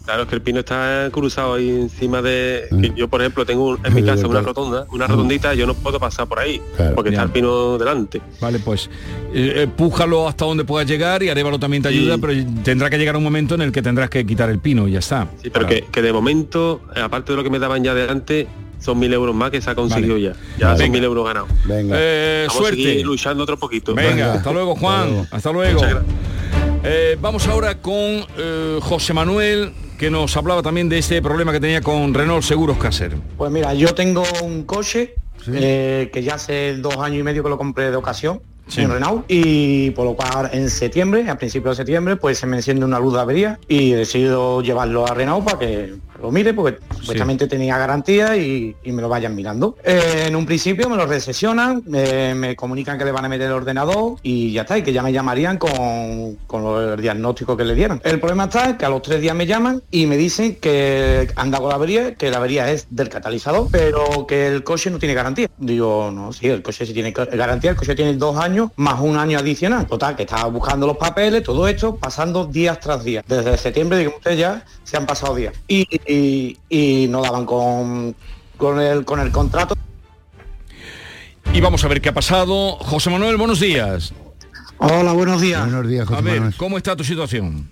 Claro, es que el pino está cruzado ahí encima de... que yo, por ejemplo, tengo un- en mi casa una rotonda, una rotondita, yo no puedo pasar por ahí, porque está el pino delante. Vale, pues eh, pújalo hasta donde puedas llegar y Arevalo también te ayuda, pero tendrá que llegar un momento en el que tendrás que quitar el pino y ya está. Sí, pero que, que de momento, aparte de lo que me daban ya delante, son mil euros más que se ha conseguido ya. Ya Vale. son mil euros ganados. Venga. Eh, Vamos a suerte. seguir luchando otro poquito. Venga, hasta luego Juan, hasta luego. Muchas gracias. Eh, vamos ahora con eh, José Manuel, que nos hablaba también de este problema que tenía con Renault Seguros Caser. Pues mira, yo tengo un coche eh, que ya hace dos años y medio que lo compré de ocasión Sí. en Renault y por lo cual en septiembre, a principios de septiembre, pues se me enciende una luz de avería y he decidido llevarlo a Renault para que lo mire porque supuestamente tenía garantía y, y me lo vayan mirando. Eh, en un principio me lo recesionan, me, me comunican que le van a meter el ordenador y ya está, y que ya me llamarían con, con el diagnóstico que le dieran. El problema está que a los tres días me llaman y me dicen que anda con la avería, que la avería es del catalizador, pero que el coche no tiene garantía. Digo, no, sí, el coche sí tiene garantía, el coche tiene dos años más un año adicional. Total, que estaba buscando los papeles, todo esto, pasando días tras días. Desde septiembre, digo, ustedes ya se han pasado días. Y, y, y no daban con, con, el, con el contrato. Y vamos a ver qué ha pasado. José Manuel, buenos días. Hola, buenos días. Buenos días, A ver, ¿cómo está tu situación?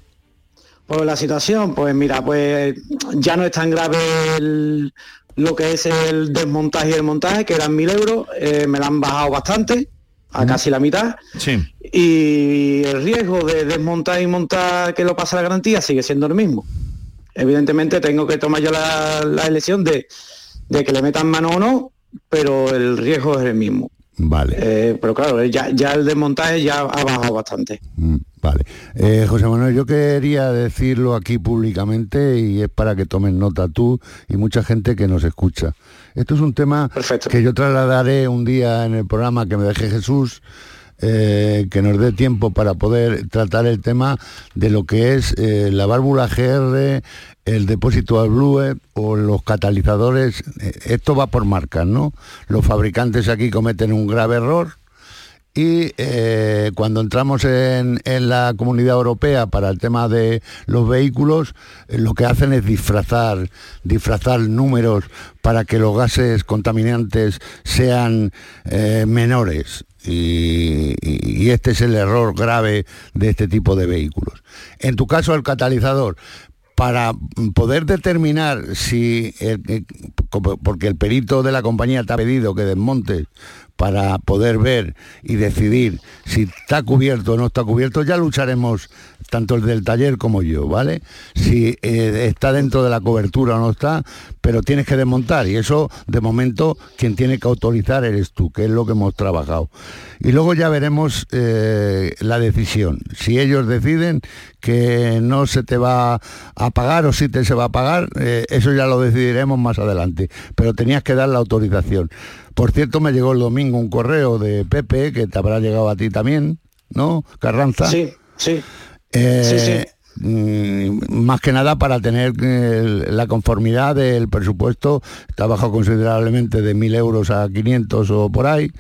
Pues la situación, pues mira, pues ya no es tan grave el- lo que es el desmontaje y el montaje, que eran mil euros, eh, me la han bajado bastante, a casi la mitad, Sí. y el riesgo de desmontar y montar que lo pasa la garantía sigue siendo el mismo. Evidentemente tengo que tomar yo la, la elección de, de que le metan mano o no, pero el riesgo es el mismo. Vale. Eh, pero claro, ya, ya el desmontaje ya ha bajado bastante. Mm, Vale. Eh, José Manuel, yo quería decirlo aquí públicamente y es para que tomen nota tú y mucha gente que nos escucha. Esto es un tema que yo trasladaré un día en el programa que me deje Jesús, eh, que nos dé tiempo para poder tratar el tema de lo que es eh, la válvula GR, el depósito al Blue o los catalizadores. Eh, esto va por marcas, ¿no? Los fabricantes aquí cometen un grave error y cuando entramos en, la comunidad europea para el tema de los vehículos, eh, lo que hacen es disfrazar, disfrazar números para que los gases contaminantes sean menores. Y, este es el error grave de este tipo de vehículos. En tu caso, el catalizador, para poder determinar si, eh, como- porque el perito de la compañía te ha pedido que desmontes para poder ver y decidir si está cubierto o no está cubierto, ya lucharemos tanto el del taller como yo, ¿vale? Si eh, está dentro de la cobertura o no está, pero tienes que desmontar y eso de momento quien tiene que autorizar eres tú, que es lo que hemos trabajado. Y luego ya veremos eh, la decisión. Si ellos deciden que no se te va a pagar o si te se va a pagar, eh, eso ya lo decidiremos más adelante. Pero tenías que dar la autorización. Por cierto, me llegó el domingo un correo de Pepe, que te habrá llegado a ti también, ¿no? Carranza. Sí, sí. Eh, Sí, sí. mm, Más que nada para tener eh, la conformidad del presupuesto, está bajado considerablemente de 1.000 euros a 500 o por ahí,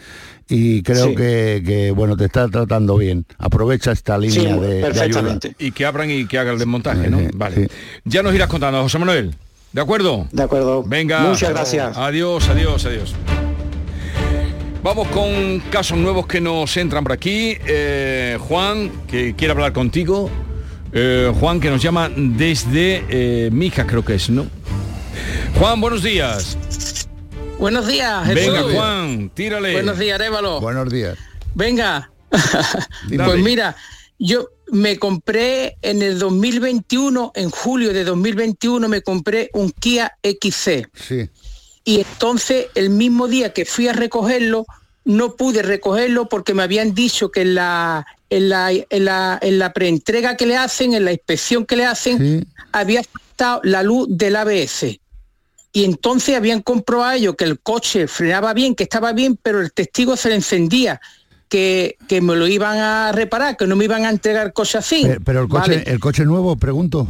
y creo Sí. que, que, bueno, te está tratando bien. Aprovecha esta línea de, de ayuda. Y que abran y que hagan el desmontaje, ¿no? Vale. Ya nos irás contando, José Manuel. ¿De acuerdo? De acuerdo. Venga. Muchas gracias. Adiós, adiós, adiós. Vamos con casos nuevos que nos entran por aquí. Eh, Juan, que quiere hablar contigo. Eh, Juan, que nos llama desde eh, Mija, creo que es, ¿no? Juan, buenos días. Buenos días, Jesús. Venga, Juan, tírale. Buenos días, Arévalo. Buenos días. Venga. Pues mira, yo me compré en el 2021, en julio de 2021, me compré un Kia XC. Sí. Y entonces, el mismo día que fui a recogerlo, no pude recogerlo porque me habían dicho que en la, en la, en la, en la preentrega que le hacen, en la inspección que le hacen, había faltado la luz del ABS. Y entonces habían comprobado ellos que el coche frenaba bien, que estaba bien, pero el testigo se le encendía, que, que me lo iban a reparar, que no me iban a entregar cosas así. Pero, pero el coche, Vale. el coche nuevo, pregunto.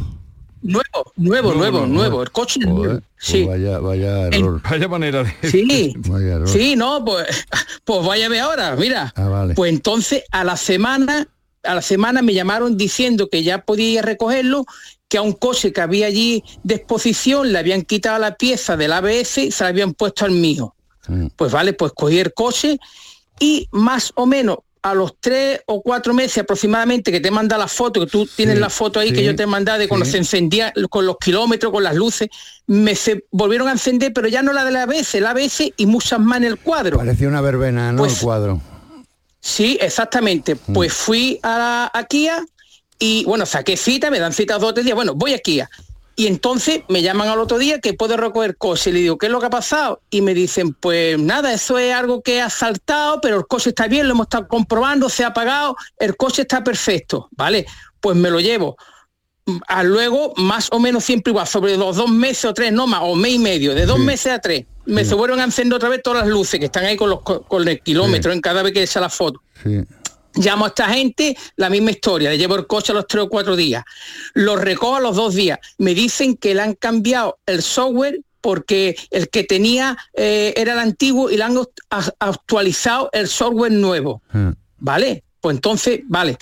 Nuevo, nuevo, nuevo, nuevo, el coche es nuevo. Pues Sí. vaya, vaya error. Vaya manera de... Sí, Vaya error. sí, no, pues, pues vaya a ver ahora, mira. Ah, vale. Pues entonces a la semana, a la semana me llamaron diciendo que ya podía ir a recogerlo, que a un coche que había allí de exposición le habían quitado la pieza del ABS y se la habían puesto al mío. Pues vale, pues cogí el coche y más o menos a los tres o cuatro meses aproximadamente que te manda la foto, que tú tienes la foto ahí que yo te mandé de cuando se encendía con los kilómetros, con las luces, me se volvieron a encender, pero ya no la de la ABS, la ABS y muchas más en el cuadro. Parecía una verbena, ¿no? Pues el cuadro. Sí, exactamente. Pues fui a, la- a Kia y bueno, saqué cita, me dan cita dos o tres días, bueno, voy a Kia. Y entonces me llaman al otro día que puedo recoger coche. Le digo, ¿qué es lo que ha pasado? Y me dicen, pues nada, eso es algo que ha saltado, pero el coche está bien, lo hemos estado comprobando, se ha pagado, el coche está perfecto, ¿vale? Pues me lo llevo. Mm, A luego, más o menos siempre igual, sobre los dos meses o tres, no más, o mes y medio, de dos meses a tres, me se vuelven a encender otra vez todas las luces que están ahí con, los, co- con el kilómetro en cada vez que echa la foto. Llamo a esta gente, la misma historia, le llevo el coche a los tres o cuatro días, lo recojo a los dos días, me dicen que le han cambiado el software porque el que tenía eh, era el antiguo y le han act- actualizado el software nuevo, ¿vale? Pues entonces, vale.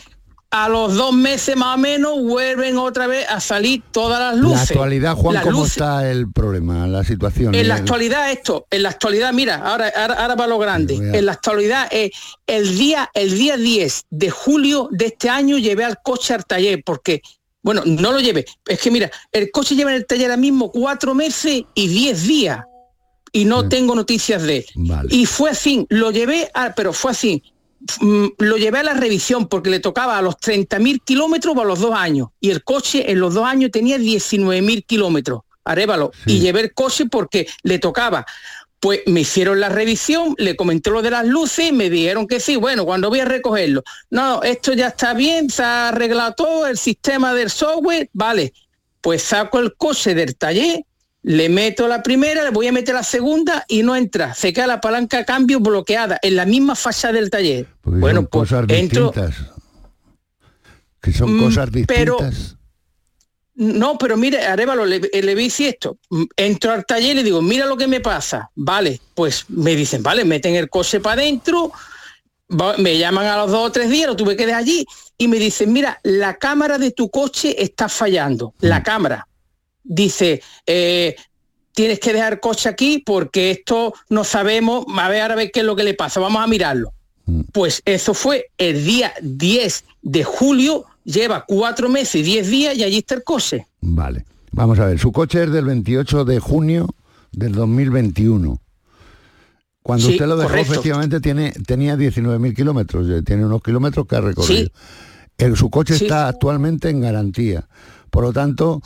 A los dos meses más o menos vuelven otra vez a salir todas las luces. La actualidad, Juan, Las ¿cómo luces- está el problema, la situación? en la El- actualidad esto, en la actualidad, mira, ahora, ahora, ahora va lo grande. En la actualidad, eh, el día, el día 10 de julio de este año llevé al coche al taller, porque, bueno, no lo llevé. Es que mira, el coche lleva en el taller ahora mismo cuatro meses y diez días. Y no tengo noticias de él. Y fue así, lo llevé, a- pero fue así. Mm, Lo llevé a la revisión porque le tocaba a los 30.000 kilómetros a los dos años. Y el coche en los dos años tenía 19.000 kilómetros. Arévalo. Y llevé el coche porque le tocaba. Pues me hicieron la revisión, le comenté lo de las luces y me dijeron que sí, bueno, cuando voy a recogerlo. No, esto ya está bien, se ha arreglado todo, el sistema del software, vale. Pues saco el coche del taller, le meto la primera, le voy a meter la segunda y no entra. Se queda la palanca de cambio bloqueada en la misma fachada del taller. Porque bueno, son pues cosas entro, distintas. Que son Mm, cosas pero- distintas. No, pero mire, Arevalo, le, le vi si esto. Mm, Entro al taller y le digo, mira lo que me pasa. Vale, pues me dicen, vale, meten el coche para adentro, me llaman a los dos o tres días, lo tuve que dejar allí, y me dicen, mira, la cámara de tu coche está fallando. La cámara. Dice, eh, tienes que dejar coche aquí porque esto no sabemos, a ver ahora a ver qué es lo que le pasa, vamos a mirarlo. Pues eso fue el día 10 de julio, lleva cuatro meses y diez días y allí está el coche. Vale. Vamos a ver, su coche es del 28 de junio del 2021. Cuando Sí, usted lo dejó, correcto. efectivamente tiene, tenía 19.000 kilómetros, eh, tiene unos kilómetros que ha recorrido. Sí. El- su coche Sí. está actualmente en garantía. Por lo tanto,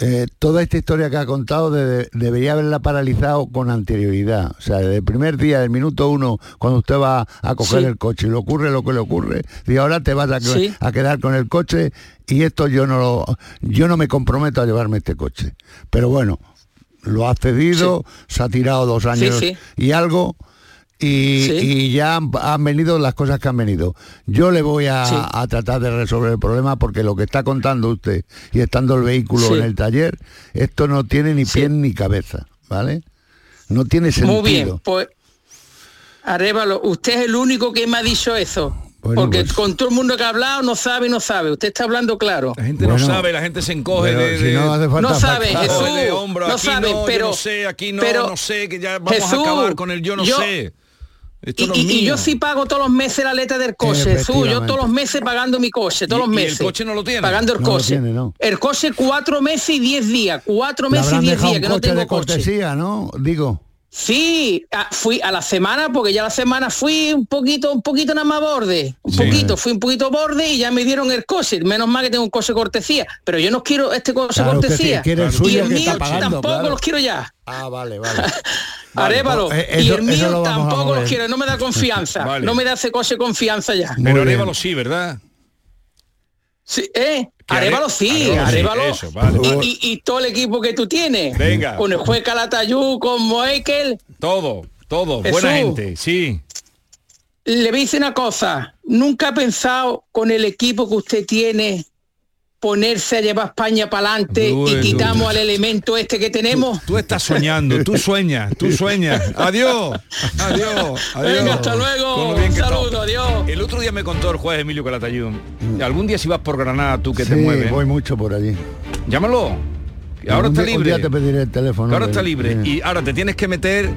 eh, toda esta historia que ha contado de- debería haberla paralizado con anterioridad. O sea, desde el primer día, del minuto uno, cuando usted va a coger Sí. el coche y le ocurre lo que le ocurre, y ahora te vas a, que- Sí. a quedar con el coche y esto yo no lo, yo no me comprometo a llevarme este coche. Pero bueno, lo ha cedido, se ha tirado dos años y algo. Y, y ya han, han venido las cosas que han venido. Yo le voy a, Sí. a tratar de resolver el problema porque lo que está contando usted y estando el vehículo Sí. en el taller, esto no tiene ni pie ni cabeza, ¿vale? No tiene sentido. Muy bien, pues Arevalo, usted es el único que me ha dicho eso. Bueno, porque pues- con todo el mundo que ha hablado no sabe, no sabe. Usted está hablando claro. La gente no sabe, la gente se encoge de, si de- no hace falta No sabe, factar. Jesús, de hombro, no aquí sabe, no, yo pero- no sé, aquí no, pero- no sé, que ya vamos Jesús, a acabar con el yo no yo- sé. Esto Y, no es y- y yo sí pago todos los meses la letra del coche, Jesús. Yo todos los meses pagando mi coche, todos ¿Y- los y el meses. coche no lo tiene? Pagando el No coche. tiene, no. El coche cuatro meses y diez días. Cuatro meses y diez días que no coche tengo de coche. cortesía, ¿no? Digo. Sí, ah, fui a la semana porque ya la semana fui un poquito, un poquito nada más borde, un Sí. poquito, fui un poquito borde y ya me dieron el coche. Menos mal que tengo un coche cortesía, pero yo no quiero este coche Claro, cortesía. el y el que mío pagando, tampoco claro. los quiero ya. Ah, vale, vale. Arévalo. pues, eh, y el mío lo tampoco los quiero, no me da confianza. Vale. No me da ese coche confianza ya. Pero Arévalo sí, ¿verdad? Sí, ¿eh? Que Are- Arévalo sí, Arévalo sí, Arévalo. eso, vale. y, y- y todo el equipo que tú tienes. Venga. Con el juez Calatayú, con Moekel. Todo, todo, Jesús. buena gente, sí. Le voy a decir una cosa, nunca ha pensado con el equipo que usted tiene ponerse a llevar España para adelante y quitamos al elemento este que tenemos. Tú estás soñando, tú sueñas, tú sueñas. Adiós, adiós, adiós. Venga, hasta luego. Un saludo, adiós. El otro día me contó el juez Emilio Calatayud. Algún día si vas por Granada, tú que te Sí, mueves. voy mucho por allí. Llámalo. Ahora está libre. día te pediré el teléfono. Ahora está libre. Y ahora te tienes que meter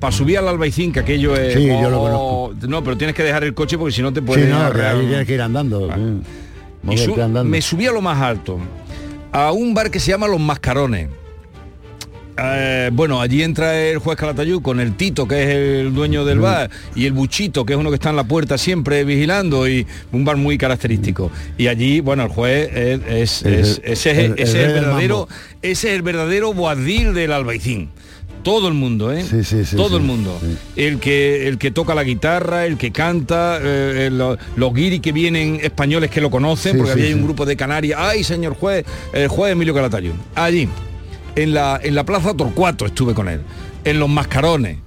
para subir al Albaicín, que aquello es... Sí, yo lo oh, No, pero tienes que dejar el coche porque si no te Sí, puedes... no, que arrear. ahí tienes que ir andando. sí. Y me subí a lo más alto, a un bar que se llama Los Mascarones. Eh, bueno, allí entra el juez Calatayud con el Tito, que es el dueño del bar, y el Buchito, que es uno que está en la puerta siempre vigilando, y un bar muy característico. Y allí, bueno, el juez es, es- ese, es, el- ese verdadero, ese es el verdadero boadil del Albaicín. Todo el mundo, ¿eh? Sí, sí, sí, Todo el mundo. El que el que toca la guitarra, el que canta, eh, el- los, guiri que vienen españoles que lo conocen, porque había un grupo de Canarias. Ay, señor juez, el juez Emilio Calatayud. Allí, en la, en la Plaza Torcuato estuve con él, en Los Mascarones.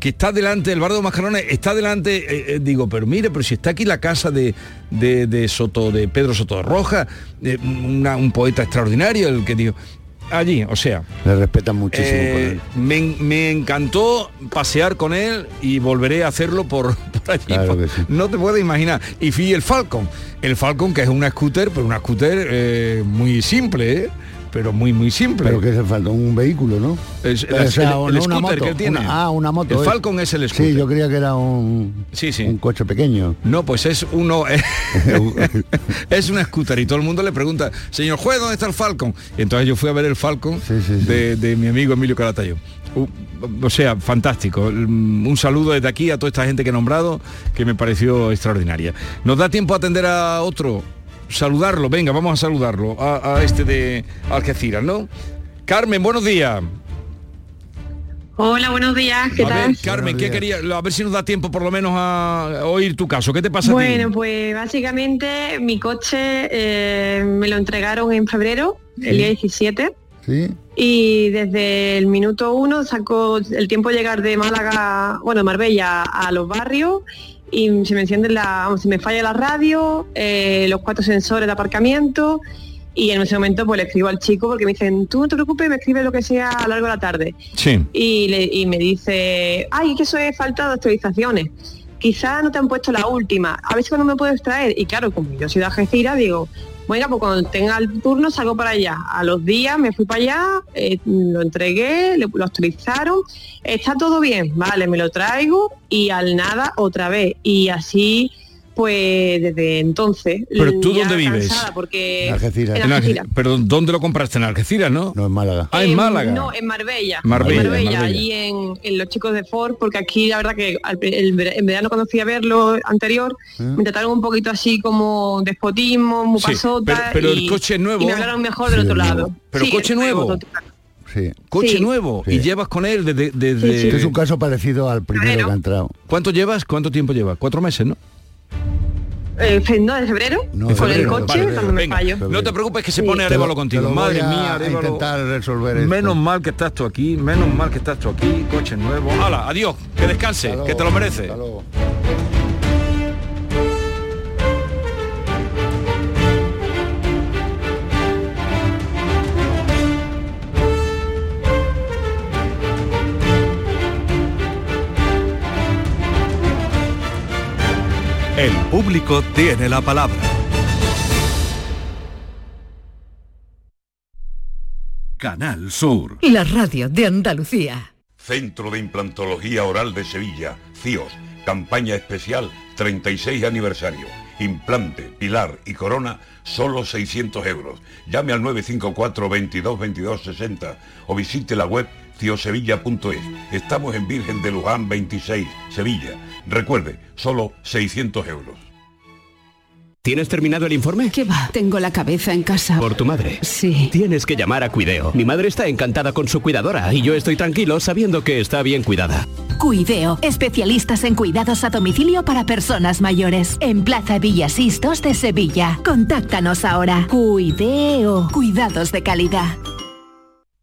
que está delante, el bar de los mascarones está delante, eh, eh, digo, pero mire, pero si está aquí la casa de, de, de Soto, de Pedro Soto Roja, eh, una- un poeta extraordinario, el que digo, allí, o sea, Le respetan muchísimo eh, él. me, me encantó pasear con él y volveré a hacerlo por, por allí. Claro por- que sí. No te puedes imaginar. Y fui el Falcon. El Falcon que es una scooter, pero una scooter eh, muy simple, ¿eh? Pero muy muy simple. Pero que se falta un vehículo, ¿no? Es- O el- sea, el- o el no, una scooter moto, que él tiene. una- ah, una moto. El es. Falcon es el scooter. Sí, yo creía que era un, Sí, sí. un coche pequeño. No, pues es uno es una scooter y todo el mundo le pregunta, señor juez, ¿dónde está el Falcon? Y entonces yo fui a ver el Falcon De, de mi amigo Emilio Calatayud. Uh, o sea, fantástico. Mm, Un saludo desde aquí a toda esta gente que he nombrado, que me pareció extraordinaria. ¿Nos da tiempo a atender a otro? Saludarlo, venga, vamos a saludarlo, a, a este de Algeciras, ¿no? Carmen, buenos días. Hola, buenos días, ¿qué a tal? ver, Carmen, ¿qué quería? A ver si nos da tiempo por lo menos a oír tu caso. ¿Qué te pasa a Bueno, ti? pues básicamente mi coche eh, me lo entregaron en febrero, el día 17, Sí. y desde el minuto uno sacó el tiempo de llegar de Málaga, bueno, Marbella a los barrios y se me enciende la, vamos, se me falla la radio, eh, los cuatro sensores de aparcamiento y en ese momento pues le escribo al chico porque me dicen, tú no te preocupes, me escribes lo que sea a lo largo de la tarde. Sí. y, le- y me dice, ay, que eso es falta de actualizaciones. Quizás no te han puesto la última, a ver si cuando me puedes traer. Y claro, como yo soy de Algeciras, digo, bueno, pues cuando tenga el turno salgo para allá. A los días me fui para allá, eh, lo entregué, le- lo actualizaron, está todo bien, vale, me lo traigo y al nada otra vez. Y así, pues desde entonces. Pero tú dónde vives? Porque En Algeciras. En En Alge- Algeciras. Pero ¿dónde lo compraste? ¿En Algeciras, no? No, en Málaga. Ah, en Málaga. No, en Marbella. Marbella, En Marbella, Marbella. allí en, en los chicos de Ford, porque aquí la verdad que al- el en verano cuando fui a verlo anterior, me trataron un poquito así como despotismo, muy Sí, pasota. pero- pero el coche es nuevo. Y me hablaron mejor del otro lado. Pero Sí, coche nuevo. Sí. Coche Sí. nuevo. Sí. Y llevas con él desde... desde- Sí, sí. Este es un caso parecido al primero que ha entrado. ¿Cuánto llevas? ¿Cuánto tiempo llevas? Cuatro meses, ¿no? Eh, no, de febrero, No, con febrero, el coche, vale, cuando me Venga, fallo. no te preocupes que se Sí. pone Te Arevalo lo- contigo. te lo Madre voy a mía, Arévalo. intentar resolver esto. Menos mal que estás tú aquí, menos mal que estás tú aquí, coche nuevo. ¡Hala! Adiós, que descanse, Hasta que te lo mereces. hasta El público tiene la palabra. Canal Sur. La radio de Andalucía. Centro de Implantología Oral de Sevilla, CIOS, campaña especial 36 aniversario. Implante, pilar y corona, solo 600 euros. Llame al 954 22 22 60 o visite la web ciosevilla.es. Estamos en Virgen de Luján 26, Sevilla. Recuerde, solo 600 euros. ¿Tienes terminado el informe? ¿Qué va? Tengo la cabeza en casa. Por tu madre. Sí. Tienes que llamar a Cuideo. Mi madre está encantada con su cuidadora y yo estoy tranquilo sabiendo que está bien cuidada. Cuideo, especialistas en cuidados a domicilio para personas mayores. En Plaza Villasistos de Sevilla. Contáctanos ahora. Cuideo, cuidados de calidad.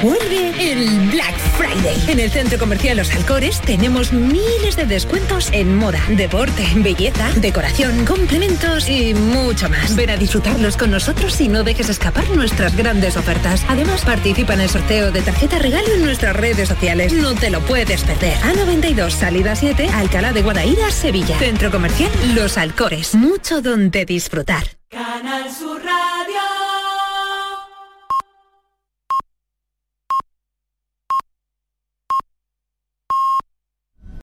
Vuelve el Black Friday. En el Centro Comercial Los Alcores tenemos miles de descuentos en moda, deporte, belleza, decoración, complementos y mucho más. Ven a disfrutarlos con nosotros y no dejes escapar nuestras grandes ofertas. Además, participa en el sorteo de tarjeta regalo en nuestras redes sociales. No te lo puedes perder. A92, salida 7, Alcalá de Guadaira, Sevilla. Centro Comercial Los Alcores. Mucho donde disfrutar. Canal Sur